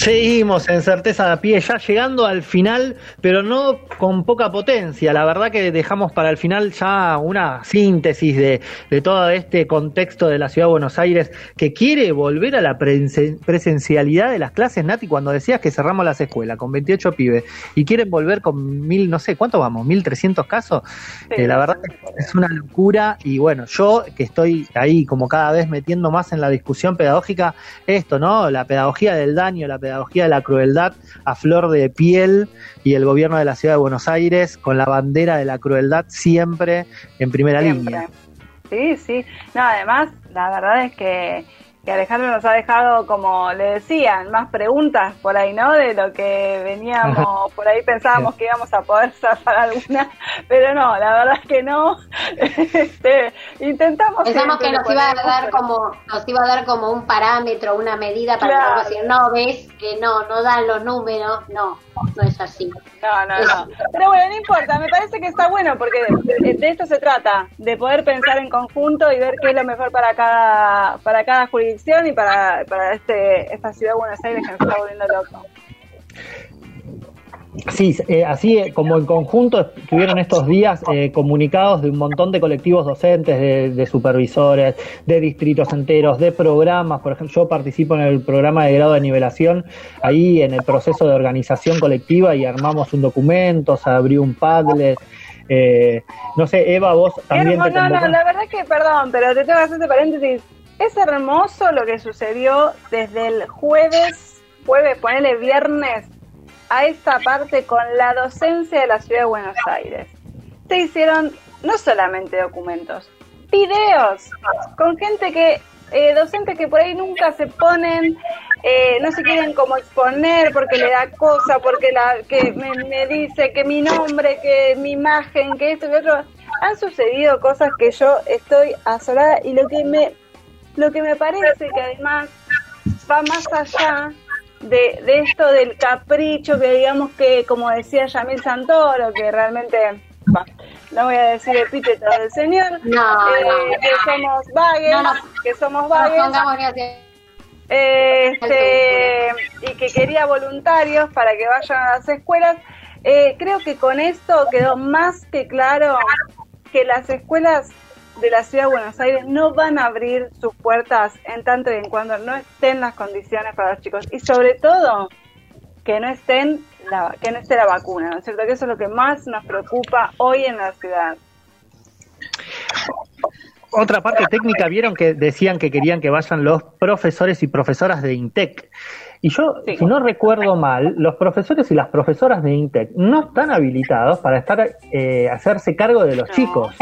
Seguimos en certeza de pie, ya llegando al final, pero no con poca potencia. La verdad que dejamos para el final ya una síntesis de, de todo este contexto de la ciudad de Buenos Aires que quiere volver a la presencialidad de las clases, Nati, cuando decías que cerramos las escuelas con 28 pibes y quieren volver con mil, no sé, ¿cuánto vamos? ¿1300 casos? Eh, la verdad es una locura y bueno, yo que estoy ahí como cada vez metiendo más en la discusión pedagógica, esto, ¿no? La pedagogía del daño, la pedagogía de la crueldad a flor de piel y el gobierno de la ciudad de Buenos Aires con la bandera de la crueldad siempre en primera línea. Sí, sí. No, además, la verdad es que que Alejandro nos ha dejado, como le decían, más preguntas por ahí, ¿no? De lo que veníamos, por ahí pensábamos que íbamos a poder zafar alguna, pero no, la verdad es que no. Este, intentamos. Pensamos que nos iba a dar como, nos iba a dar como un parámetro, una medida para decir, no, ves que no, no dan los números, no, no es así. No, no, no. Pero bueno, no importa, me parece que está bueno porque de, esto se trata, de poder pensar en conjunto y ver qué es lo mejor para cada, para cada jurisdicción y para, para este, esta ciudad de Buenos Aires que nos está volviendo loco. Sí, eh, así eh, como en conjunto tuvieron estos días eh, comunicados de un montón de colectivos docentes, de, supervisores, de distritos enteros, de programas. Por ejemplo, yo participo en el programa de grado de nivelación, ahí en el proceso de organización colectiva y armamos un documento, se abrió un Padlet. no sé, Eva, vos también. no, no, la verdad que, perdón, pero te tengo que hacer este paréntesis. Es hermoso lo que sucedió desde el jueves, jueves, ponele viernes a esta parte con la docencia de la ciudad de Buenos Aires. Se hicieron no solamente documentos, videos con gente que, eh, docentes que por ahí nunca se ponen, eh, no se quieren como exponer porque le da cosa, porque la que me, dice que mi nombre, que mi imagen, que esto y otro. Han sucedido cosas que yo estoy asolada y lo que me, lo que me parece que además va más allá de, de esto del capricho que digamos que, como decía Yamil Santoro, que realmente, no voy a decir epíteto del señor, eh, que somos vagues, que somos vagues. este, y que quería voluntarios para que vayan a las escuelas. Eh, creo que con esto quedó más que claro que las escuelas de la ciudad de Buenos Aires no van a abrir sus puertas en tanto y en cuando no estén las condiciones para los chicos y sobre todo que no estén la, que no esté la vacuna, ¿no es cierto? Que eso es lo que más nos preocupa hoy en la ciudad. Otra parte técnica, vieron que decían que querían que vayan los profesores y profesoras de INTEC. Y yo, si no recuerdo mal, los profesores y las profesoras de INTEC no están habilitados para estar eh, hacerse cargo de los chicos.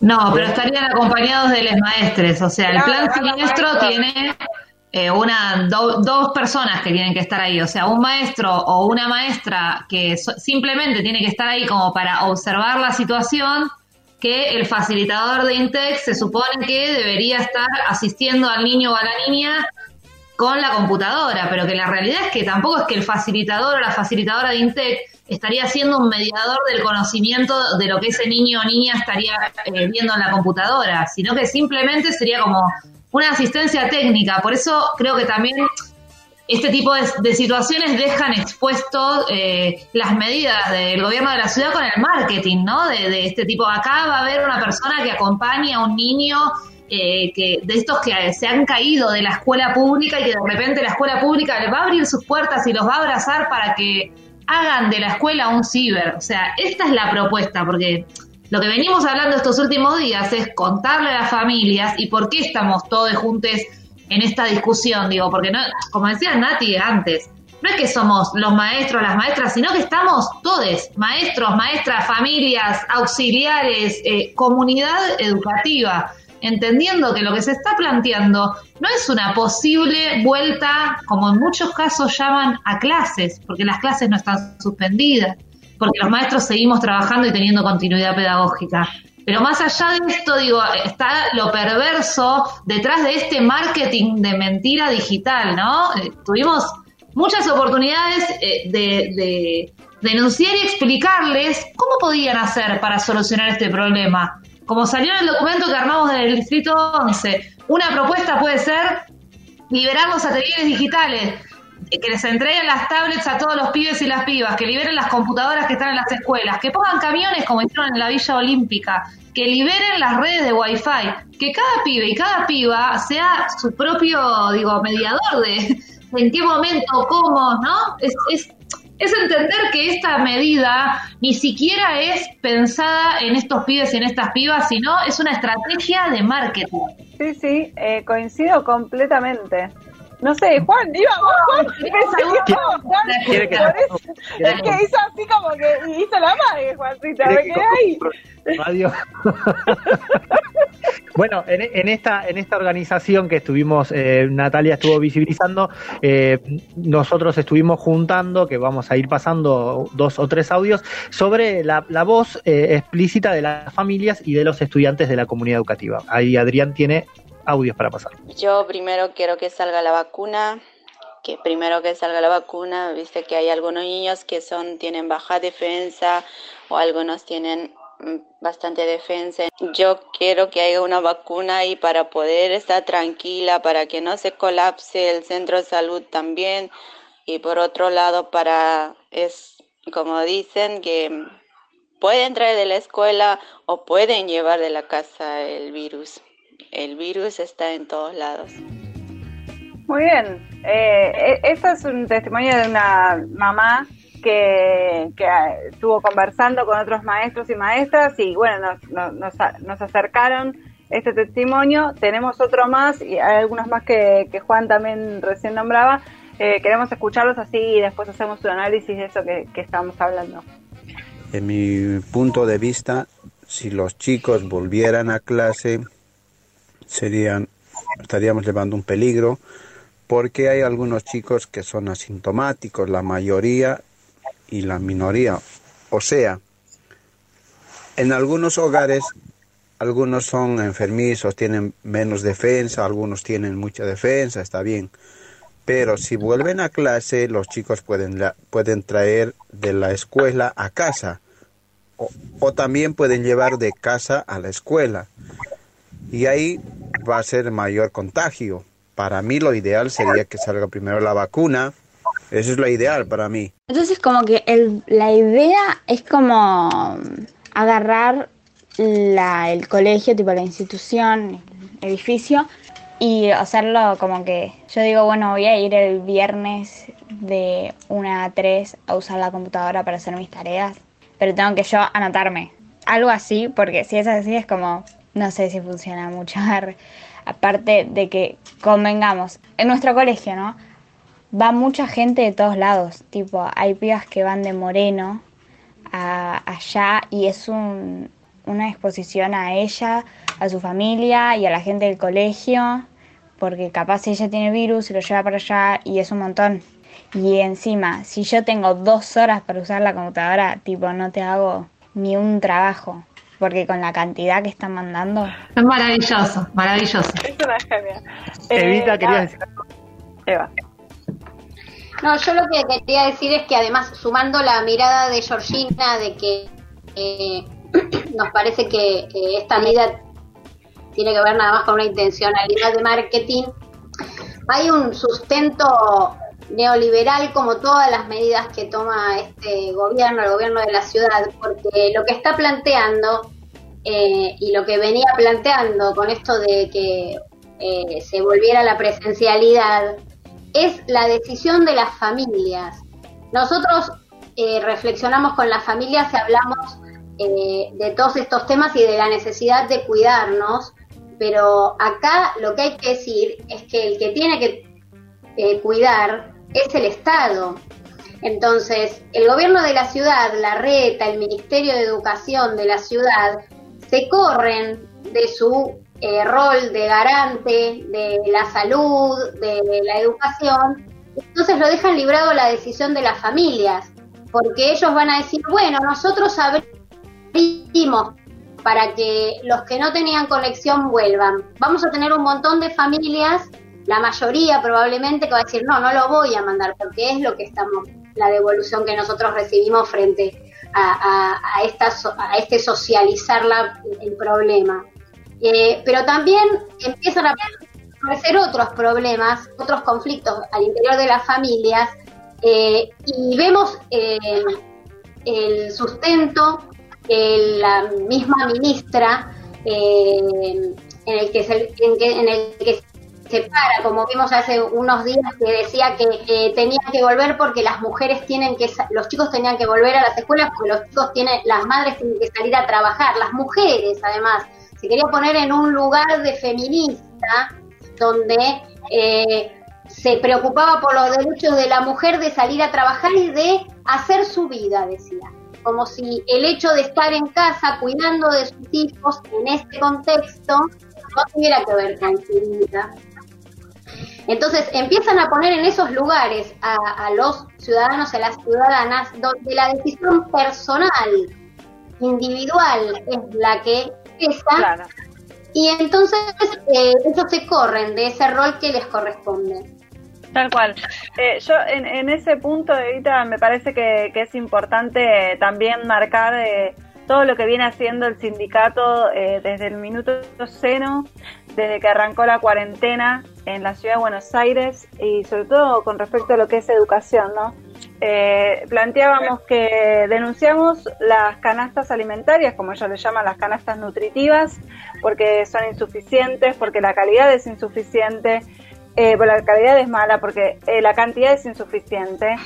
No, pero estarían acompañados de los maestres. O sea, el plan siniestro tiene eh, una dos personas que tienen que estar ahí. O sea, un maestro o una maestra que simplemente tiene que estar ahí como para observar la situación que el facilitador de INTEX se supone que debería estar asistiendo al niño o a la niña con la computadora, pero que la realidad es que tampoco es que el facilitador o la facilitadora de INTEC estaría siendo un mediador del conocimiento de lo que ese niño o niña estaría eh, viendo en la computadora, sino que simplemente sería como una asistencia técnica. Por eso creo que también este tipo de, situaciones dejan expuestos eh, las medidas del gobierno de la ciudad con el marketing, ¿no? De, este tipo, acá va a haber una persona que acompañe a un niño eh, que de estos que se han caído de la escuela pública y que de repente la escuela pública va a abrir sus puertas y los va a abrazar para que hagan de la escuela un ciber. O sea, esta es la propuesta, porque lo que venimos hablando estos últimos días es contarle a las familias y por qué estamos todos juntos en esta discusión, digo, porque no, como decía Nati antes, no es que somos los maestros, las maestras, sino que estamos todos, maestros, maestras, familias, auxiliares, eh, comunidad educativa entendiendo que lo que se está planteando no es una posible vuelta, como en muchos casos llaman, a clases, porque las clases no están suspendidas, porque los maestros seguimos trabajando y teniendo continuidad pedagógica. Pero más allá de esto, digo, está lo perverso detrás de este marketing de mentira digital, ¿no? Eh, tuvimos muchas oportunidades eh, de, de denunciar y explicarles cómo podían hacer para solucionar este problema como salió en el documento que armamos del Distrito 11, una propuesta puede ser liberar los ateliers digitales. que les entreguen las tablets a todos los pibes y las pibas, que liberen las computadoras que están en las escuelas, que pongan camiones como hicieron en la Villa Olímpica, que liberen las redes de Wi-Fi, que cada pibe y cada piba sea su propio, digo, mediador de en qué momento, cómo, ¿no? Es, es, es entender que esta medida ni siquiera es pensada en estos pibes y en estas pibas, sino es una estrategia de marketing. Sí, sí, eh, coincido completamente. No sé, Juan, iba Juan, ¿Quiere que es que hizo así como que hizo la madre, Juancita, me quedé ahí. Radio. bueno, en, esta en esta organización que estuvimos, eh, Natalia estuvo visibilizando, eh, nosotros estuvimos juntando, que vamos a ir pasando dos o tres audios, sobre la, la voz eh, explícita de las familias y de los estudiantes de la comunidad educativa. Ahí Adrián tiene audios para pasar. Yo primero quiero que salga la vacuna, que primero que salga la vacuna, viste que hay algunos niños que son tienen baja defensa o algunos tienen bastante defensa. Yo quiero que haya una vacuna y para poder estar tranquila, para que no se colapse el centro de salud también. Y por otro lado, para, es como dicen, que pueden traer de la escuela o pueden llevar de la casa el virus el virus está en todos lados. Muy bien. Eh, este es un testimonio de una mamá que, que, estuvo conversando con otros maestros y maestras y bueno, nos, nos, nos, acercaron este testimonio. Tenemos otro más y hay algunos más que, que Juan también recién nombraba. Eh, queremos escucharlos así y después hacemos un análisis de eso que, que estamos hablando. En mi punto de vista, si los chicos volvieran a clase, serían, estaríamos llevando un peligro porque hay algunos chicos que son asintomáticos, la mayoría y la minoría. O sea, en algunos hogares, algunos son enfermizos, tienen menos defensa, algunos tienen mucha defensa, está bien. Pero si vuelven a clase, los chicos pueden, pueden traer de la escuela a casa. o también pueden llevar de casa a la escuela. Y ahí va a ser mayor contagio. Para mí lo ideal sería que salga primero la vacuna. Eso es lo ideal para mí. Entonces como que el, la idea es como agarrar la, el colegio, tipo la institución, el edificio, y hacerlo como que yo digo, bueno, voy a ir el viernes de 1 a 3 a usar la computadora para hacer mis tareas, pero tengo que yo anotarme. Algo así, porque si es así es como, no sé si funciona mucho. Aparte de que convengamos, en nuestro colegio, ¿no? Va mucha gente de todos lados. Tipo, hay pibas que van de Moreno a allá y es un, una exposición a ella, a su familia y a la gente del colegio, porque capaz ella tiene virus y lo lleva para allá y es un montón. Y encima, si yo tengo dos horas para usar la computadora, tipo, no te hago ni un trabajo porque con la cantidad que están mandando. Es maravilloso, maravilloso. Es una genia. Evita, eh, quería decir Eva. No, yo lo que quería decir es que además, sumando la mirada de Georgina de que eh, nos parece que, esta medida tiene que ver nada más con una intencionalidad de marketing, hay un sustento neoliberal como todas las medidas que toma este gobierno, el gobierno de la ciudad, porque lo que está planteando eh, y lo que venía planteando con esto de que eh, se volviera la presencialidad es la decisión de las familias. Nosotros eh, reflexionamos con las familias y hablamos de todos estos temas y de la necesidad de cuidarnos, pero acá lo que hay que decir es que el que tiene que cuidar es el Estado. Entonces, el gobierno de la ciudad, la RETA, el Ministerio de Educación de la ciudad, se corren de su eh, rol de garante de la salud, de la educación, entonces lo dejan librado la decisión de las familias, porque ellos van a decir, bueno, nosotros abrimos para que los que no tenían conexión vuelvan. Vamos a tener un montón de familias la mayoría probablemente que va a decir, no, no lo voy a mandar, porque es lo que estamos, la devolución que nosotros recibimos frente a, a, esta, a este socializar la, el problema. Eh, pero también empiezan a aparecer otros problemas, otros conflictos al interior de las familias, eh, y vemos eh, el sustento que la misma ministra, en, el que se, en, el que se para, como vimos hace unos días que decía que eh, tenía que volver porque las mujeres tienen que, los chicos tenían que volver a las escuelas porque los chicos tienen, las madres tienen que salir a trabajar, las mujeres además, se quería poner en un lugar de feminista donde eh, se preocupaba por los derechos de la mujer de salir a trabajar y de hacer su vida, decía. Como si el hecho de estar en casa cuidando de sus hijos en este contexto no tuviera que ver con su vida. Entonces empiezan a poner en esos lugares a, los ciudadanos y a las ciudadanas donde la decisión personal, individual, es la que pesa. Y entonces eh, ellos se corren de ese rol que les corresponde. Tal cual. Eh, yo en, ese punto, ahorita me parece que, es importante también marcar eh, todo lo que viene haciendo el sindicato eh, desde el minuto cero, desde que arrancó la cuarentena en la ciudad de Buenos Aires y sobre todo con respecto a lo que es educación, ¿no? Eh, planteábamos que denunciamos las canastas alimentarias, como ellos le llaman las canastas nutritivas, porque son insuficientes, porque la calidad es insuficiente, eh, la calidad es mala, porque eh, la cantidad es insuficiente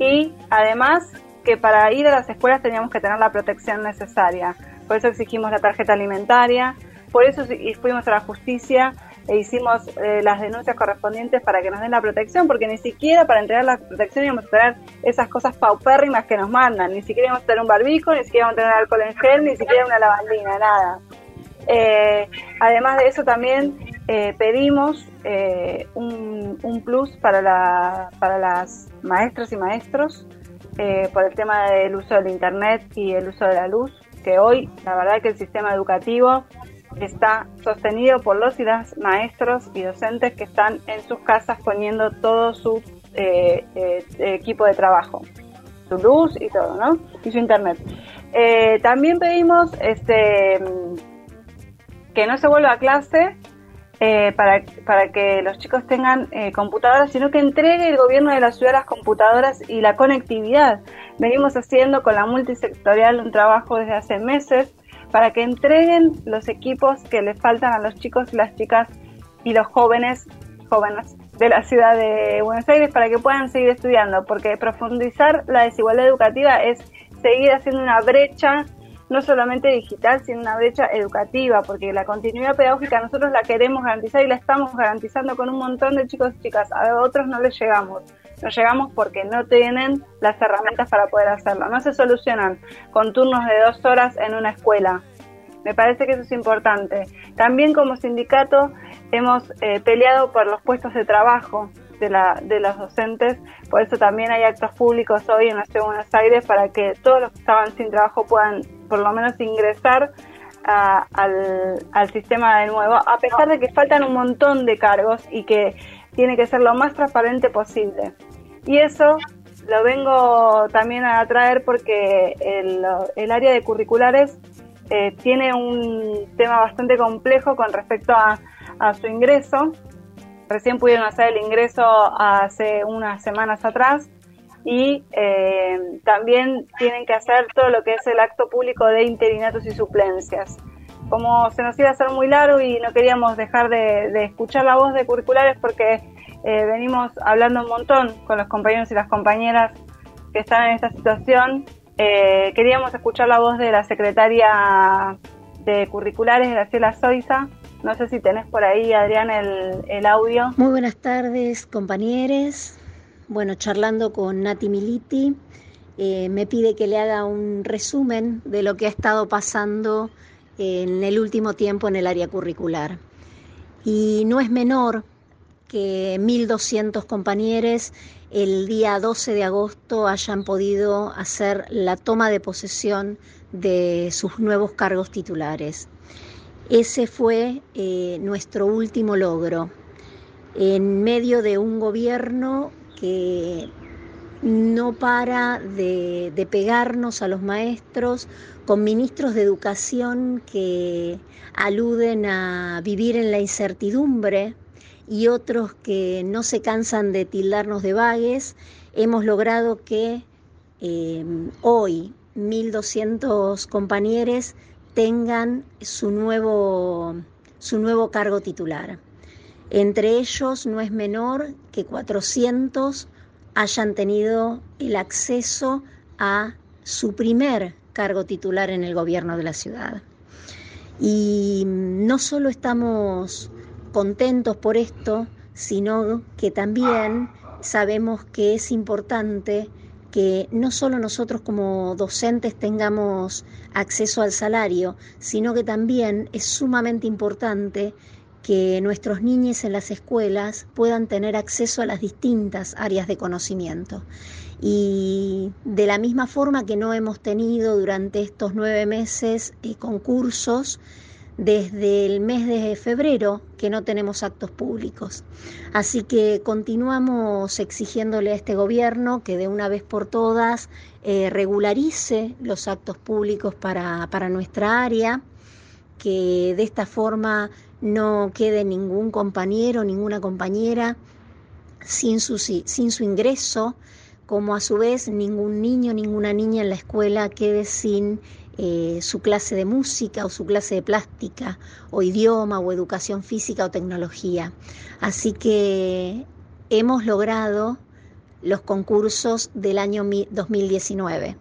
y además que para ir a las escuelas teníamos que tener la protección necesaria. Por eso exigimos la tarjeta alimentaria, por eso fuimos a la justicia e hicimos eh, las denuncias correspondientes para que nos den la protección, porque ni siquiera para entregar la protección íbamos a tener esas cosas paupérrimas que nos mandan, ni siquiera íbamos a tener un barbijo, ni siquiera íbamos a tener alcohol en gel, ni siquiera una lavandina, nada. Eh, además de eso también eh, pedimos un, un, plus para, la, para las maestras y maestros eh, por el tema del uso del Internet y el uso de la luz, que hoy la verdad que el sistema educativo está sostenido por los y las maestros y docentes que están en sus casas poniendo todo su eh, eh, equipo de trabajo, su luz y todo, ¿no? Y su internet. también pedimos este que no se vuelva a clase eh, para, para que los chicos tengan eh, computadoras, sino que entregue el gobierno de la ciudad las computadoras y la conectividad. Venimos haciendo con la multisectorial un trabajo desde hace meses para que entreguen los equipos que les faltan a los chicos, las chicas y los jóvenes, jóvenes de la ciudad de Buenos Aires para que puedan seguir estudiando, porque profundizar la desigualdad educativa es seguir haciendo una brecha no solamente digital, sino una brecha educativa, porque la continuidad pedagógica nosotros la queremos garantizar y la estamos garantizando con un montón de chicos y chicas, a otros no les llegamos. No llegamos porque no tienen las herramientas para poder hacerlo. No se solucionan con turnos de dos horas en una escuela. Me parece que eso es importante. También como sindicato hemos eh, peleado por los puestos de trabajo de, la, de los docentes. Por eso también hay actos públicos hoy en la Ciudad de Buenos Aires para que todos los que estaban sin trabajo puedan por lo menos ingresar al, al sistema de nuevo, a pesar de que faltan un montón de cargos y que tiene que ser lo más transparente posible. Y eso lo vengo también a traer porque el, área de curriculares eh, tiene un tema bastante complejo con respecto a, a su ingreso Recién pudieron hacer el ingreso hace unas semanas atrás y eh, también tienen que hacer todo lo que es el acto público de interinatos y suplencias. Como se nos iba a hacer muy largo y no queríamos dejar de, escuchar la voz de curriculares porque eh, venimos hablando un montón con los compañeros y las compañeras que están en esta situación, eh, queríamos escuchar la voz de la secretaria de curriculares, Graciela Soiza, no sé si tenés por ahí, Adrián, el, audio. Muy buenas tardes, compañeros. Bueno, charlando con Nati Militi, eh, me pide que le haga un resumen de lo que ha estado pasando en el último tiempo en el área curricular. Y no es menor que 1.200 compañeros el día 12 de agosto hayan podido hacer la toma de posesión de sus nuevos cargos titulares. Ese fue eh, nuestro último logro, en medio de un gobierno que no para de, de, pegarnos a los maestros, con ministros de educación que aluden a vivir en la incertidumbre y otros que no se cansan de tildarnos de vagues, hemos logrado que eh, hoy 1.200 compañeros tengan su nuevo, su nuevo cargo titular. Entre ellos no es menor que 400 hayan tenido el acceso a su primer cargo titular en el gobierno de la ciudad. Y no solo estamos contentos por esto, sino que también sabemos que es importante que no solo nosotros como docentes tengamos acceso al salario, sino que también es sumamente importante que nuestros niños en las escuelas puedan tener acceso a las distintas áreas de conocimiento. Y de la misma forma que no hemos tenido durante estos nueve meses eh, concursos, desde el mes de febrero que no tenemos actos públicos. Así que continuamos exigiéndole a este gobierno que de una vez por todas eh, regularice los actos públicos para, para nuestra área, que de esta forma no quede ningún compañero, ninguna compañera sin su, sin su ingreso, como a su vez ningún niño, ninguna niña en la escuela quede sin eh, su clase de música o su clase de plástica o idioma o educación física o tecnología. Así que hemos logrado los concursos del año 2019.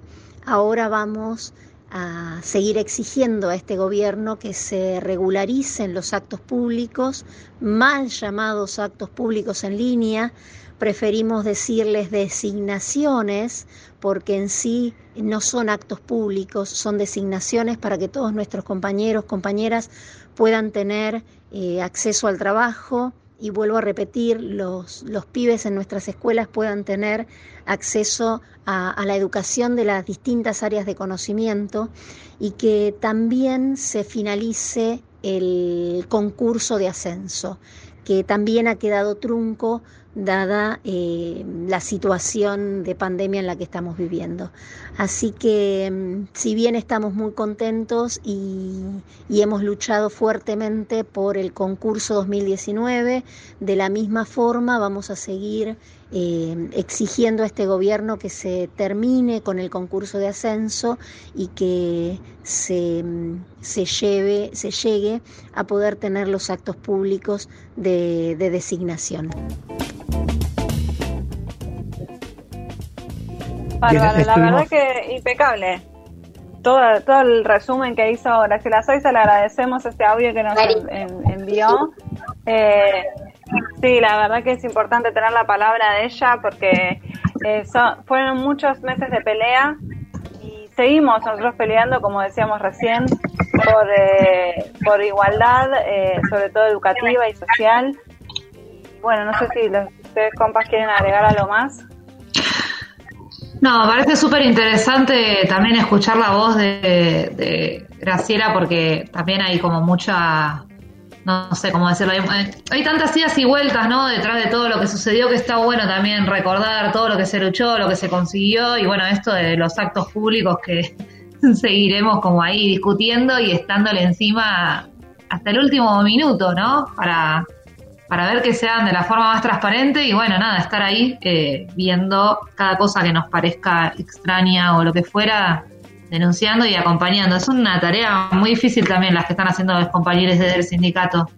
Ahora vamos a seguir exigiendo a este gobierno que se regularicen los actos públicos, mal llamados actos públicos en línea, preferimos decirles designaciones porque en sí no son actos públicos, son designaciones para que todos nuestros compañeros, compañeras puedan tener eh, acceso al trabajo. Y vuelvo a repetir, los, los pibes en nuestras escuelas puedan tener acceso a, a la educación de las distintas áreas de conocimiento y que también se finalice el concurso de ascenso, que también ha quedado trunco dada eh, la situación de pandemia en la que estamos viviendo. Así que mm, si bien estamos muy contentos y, hemos luchado fuertemente por el concurso 2019, de la misma forma vamos a seguir eh, exigiendo a este gobierno que se termine con el concurso de ascenso y que se, mm, lleve, se llegue a poder tener los actos públicos de designación. La verdad que impecable. Todo, todo el resumen que hizo Graciela Soisa, le agradecemos este audio que nos envió. Eh, sí, la verdad que es importante tener la palabra de ella porque eh, fueron muchos meses de pelea y seguimos nosotros peleando, como decíamos recién, por, eh, por igualdad, sobre todo educativa y social. Bueno, no sé si los, ustedes compas quieren agregar algo más. No, parece súper interesante también escuchar la voz de, Graciela porque también hay como mucha, no sé cómo decirlo, hay, tantas idas y vueltas, ¿no? Detrás de todo lo que sucedió que está bueno también recordar todo lo que se luchó, lo que se consiguió y bueno, esto de los actos públicos que seguiremos como ahí discutiendo y estándole encima hasta el último minuto, ¿no? Para para ver que sean de la forma más transparente y bueno, nada, estar ahí eh, viendo cada cosa que nos parezca extraña o lo que fuera, denunciando y acompañando. Es una tarea muy difícil también las que están haciendo los compañeros del sindicato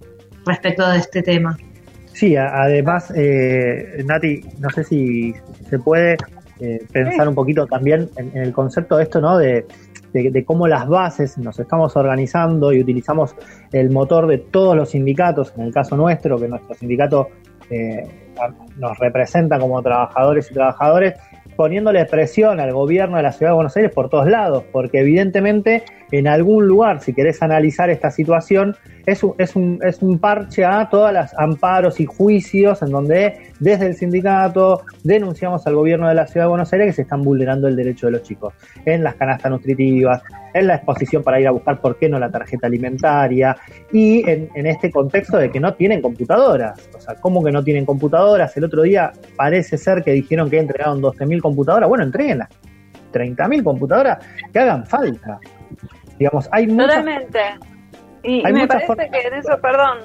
respecto de este tema. Sí, además, eh, Nati, no sé si se puede eh, pensar un poquito también en, en, el concepto de esto, ¿no? De de, cómo las bases nos estamos organizando y utilizamos el motor de todos los sindicatos, en el caso nuestro, que nuestro sindicato eh, nos representa como trabajadores y trabajadores, poniéndole presión al gobierno de la ciudad de Buenos Aires por todos lados, porque evidentemente en algún lugar, si querés analizar esta situación, es un, es un, es un parche a todas las amparos y juicios en donde desde el sindicato denunciamos al gobierno de la ciudad de Buenos Aires que se están vulnerando el derecho de los chicos en las canastas nutritivas, en la exposición para ir a buscar por qué no la tarjeta alimentaria y en, en este contexto de que no tienen computadoras. O sea, ¿cómo que no tienen computadoras? El otro día parece ser que dijeron que entregaron 12.000 computadoras. Bueno, entreguenlas. 30.000 computadoras que hagan falta. Digamos, hay Totalmente. Y me parece que en eso, perdón,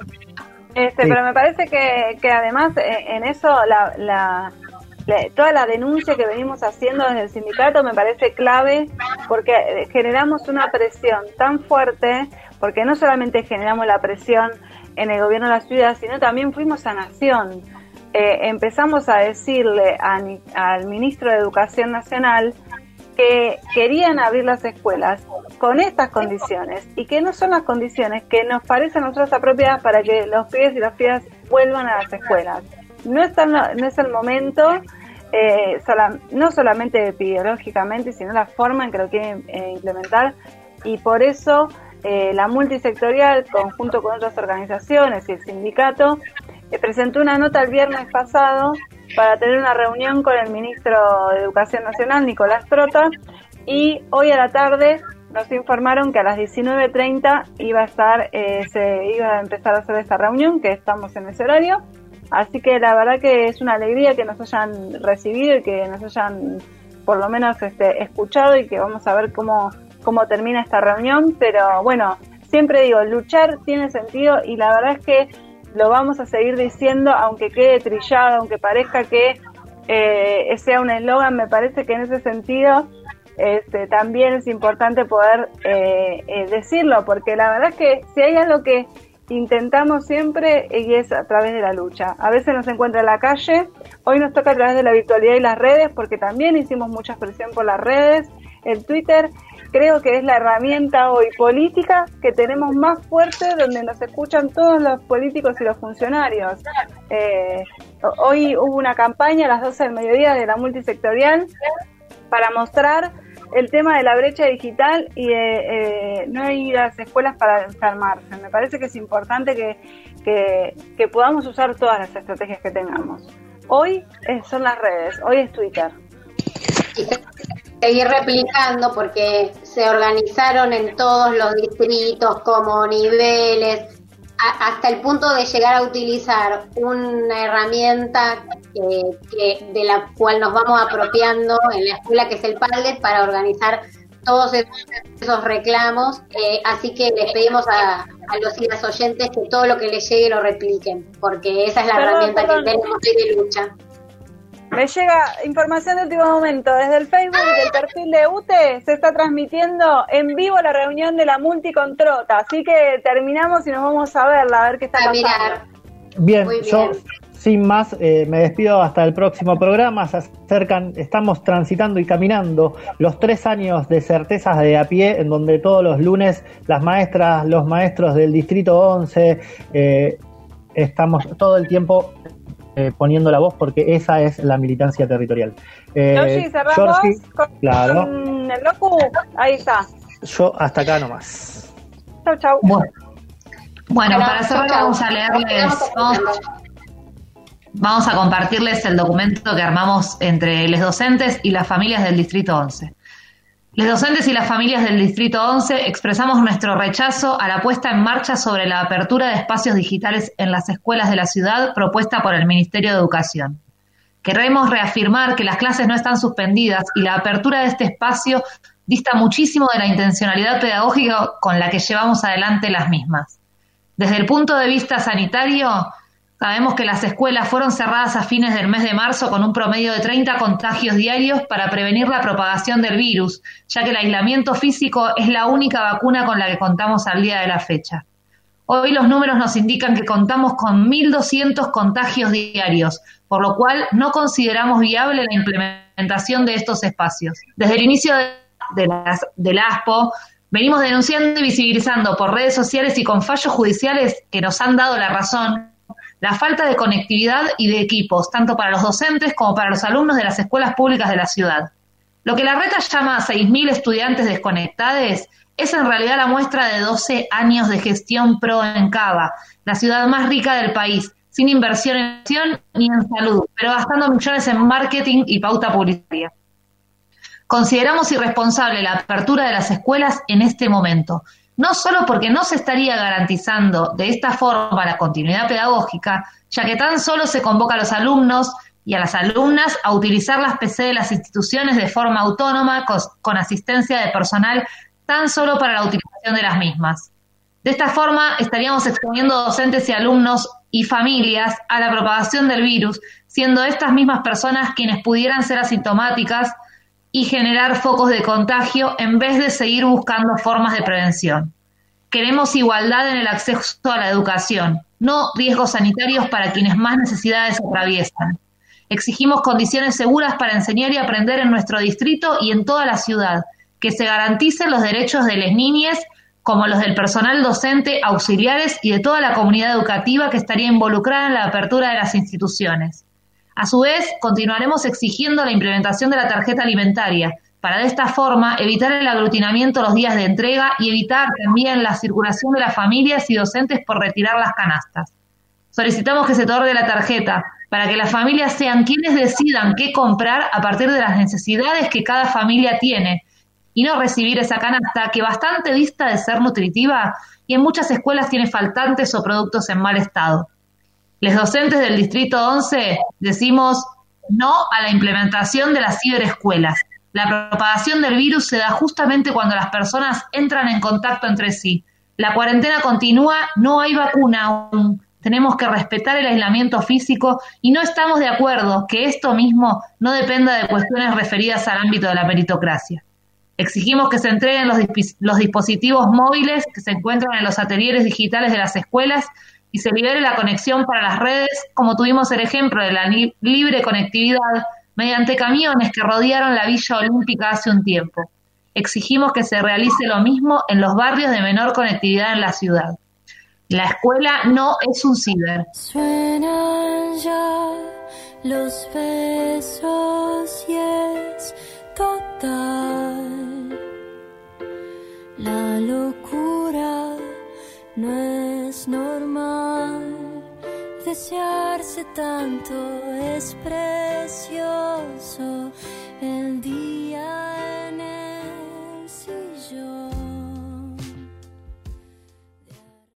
Este, Pero me parece que, que además eh, en eso la, la, toda la denuncia que venimos haciendo desde el sindicato me parece clave porque eh, generamos una presión tan fuerte, porque no solamente generamos la presión en el gobierno de la ciudad, sino también fuimos a Nación. Eh, empezamos a decirle al ministro de Educación Nacional que querían abrir las escuelas con estas condiciones y que no son las condiciones que nos parecen a nosotros apropiadas para que los pibes y las pibas vuelvan a las escuelas. No, está, no es el momento, eh, no solamente epidemiológicamente, sino la forma en que lo quieren eh, implementar y por eso eh, la multisectorial, conjunto con otras organizaciones y el sindicato, presentó una nota el viernes pasado para tener una reunión con el ministro de Educación Nacional, Nicolás Trota, y hoy a la tarde nos informaron que a las 19.30 iba a estar, se iba a empezar a hacer esta reunión, que estamos en ese horario, Así que la verdad que es una alegría que nos hayan recibido y que nos hayan por lo menos este, escuchado y que vamos a ver cómo, cómo termina esta reunión. Pero bueno, siempre digo, luchar tiene sentido y la verdad es que lo vamos a seguir diciendo, aunque quede trillado, aunque parezca que eh, sea un eslogan, me parece que en ese sentido este, también es importante poder eh, eh, decirlo, porque la verdad es que si hay algo que intentamos siempre y es a través de la lucha. A veces nos encuentra en la calle, hoy nos toca a través de la virtualidad y las redes, porque también hicimos mucha presión por las redes. El Twitter creo que es la herramienta hoy política que tenemos más fuerte, donde nos escuchan todos los políticos y los funcionarios. Eh, hoy hubo una campaña a las 12 del mediodía de la multisectorial para mostrar el tema de la brecha digital y de eh, no ir a las escuelas para enfermarse. Me parece que es importante que, que, podamos usar todas las estrategias que tengamos. Hoy son las redes, hoy es Twitter. Seguir replicando porque se organizaron en todos los distritos como niveles, hasta el punto de llegar a utilizar una herramienta que, de la cual nos vamos apropiando en la escuela, que es el Padlet, para organizar todos esos reclamos. Eh, así que les pedimos a, los y las oyentes que todo lo que les llegue lo repliquen, porque esa es la herramienta que tenemos de lucha. Me llega información de último momento. Desde el Facebook del perfil de UTE se está transmitiendo en vivo la reunión de la multicontrota. Así que terminamos y nos vamos a verla, a ver qué está pasando. Bien, yo sin más eh, me despido hasta el próximo programa. Se acercan, estamos transitando y caminando los tres años de certezas de a pie, en donde todos los lunes las maestras, los maestros del Distrito 11, eh, estamos todo el tiempo eh, poniendo la voz porque esa es la militancia territorial. Eh, cerramos claro. el loco. Ahí está. Yo hasta acá nomás. Chau, chau. Bueno, para cerrar vamos a leerles, vamos, a compartirles el documento que armamos entre los docentes y las familias del Distrito 11. Los docentes y las familias del Distrito 11 expresamos nuestro rechazo a la puesta en marcha sobre la apertura de espacios digitales en las escuelas de la ciudad propuesta por el Ministerio de Educación. Queremos reafirmar que las clases no están suspendidas y la apertura de este espacio dista muchísimo de la intencionalidad pedagógica con la que llevamos adelante las mismas. Desde el punto de vista sanitario, Sabemos que las escuelas fueron cerradas a fines del mes de marzo con un promedio de 30 contagios diarios para prevenir la propagación del virus, ya que el aislamiento físico es la única vacuna con la que contamos al día de la fecha. Hoy los números nos indican que contamos con 1.200 contagios diarios, por lo cual no consideramos viable la implementación de estos espacios. Desde el inicio de, las, del ASPO, venimos denunciando y visibilizando por redes sociales y con fallos judiciales que nos han dado la razón la falta de conectividad y de equipos, tanto para los docentes como para los alumnos de las escuelas públicas de la ciudad. Lo que la reta llama a 6.000 estudiantes desconectados es en realidad la muestra de 12 años de gestión pro en Cava, la ciudad más rica del país, sin inversión en acción ni en salud, pero gastando millones en marketing y pauta publicitaria. Consideramos irresponsable la apertura de las escuelas en este momento, no solo porque no se estaría garantizando de esta forma la continuidad pedagógica, ya que tan solo se convoca a los alumnos y a las alumnas a utilizar las PC de las instituciones de forma autónoma con, asistencia de personal tan solo para la utilización de las mismas. De esta forma estaríamos exponiendo docentes y alumnos y familias a la propagación del virus, siendo estas mismas personas quienes pudieran ser asintomáticas y generar focos de contagio en vez de seguir buscando formas de prevención. Queremos igualdad en el acceso a la educación, no riesgos sanitarios para quienes más necesidades atraviesan. Exigimos condiciones seguras para enseñar y aprender en nuestro distrito y en toda la ciudad, que se garanticen los derechos de las niñas como los del personal docente, auxiliares y de toda la comunidad educativa que estaría involucrada en la apertura de las instituciones. A su vez, continuaremos exigiendo la implementación de la tarjeta alimentaria, para de esta forma evitar el aglutinamiento los días de entrega y evitar también la circulación de las familias y docentes por retirar las canastas. Solicitamos que se otorgue la tarjeta para que las familias sean quienes decidan qué comprar a partir de las necesidades que cada familia tiene y no recibir esa canasta que bastante dista de ser nutritiva y en muchas escuelas tiene faltantes o productos en mal estado. Les docentes del Distrito 11 decimos no a la implementación de las ciberescuelas. La propagación del virus se da justamente cuando las personas entran en contacto entre sí. La cuarentena continúa, no hay vacuna aún. Tenemos que respetar el aislamiento físico y no estamos de acuerdo que esto mismo no dependa de cuestiones referidas al ámbito de la meritocracia. Exigimos que se entreguen los, los dispositivos móviles que se encuentran en los atelieres digitales de las escuelas y se libere la conexión para las redes, como tuvimos el ejemplo de la libre conectividad mediante camiones que rodearon la Villa Olímpica hace un tiempo. Exigimos que se realice lo mismo en los barrios de menor conectividad en la ciudad. La escuela no es un ciber. Suenan ya los besos y es total. La locura no es normal desearse tanto, es precioso el día en el sillón.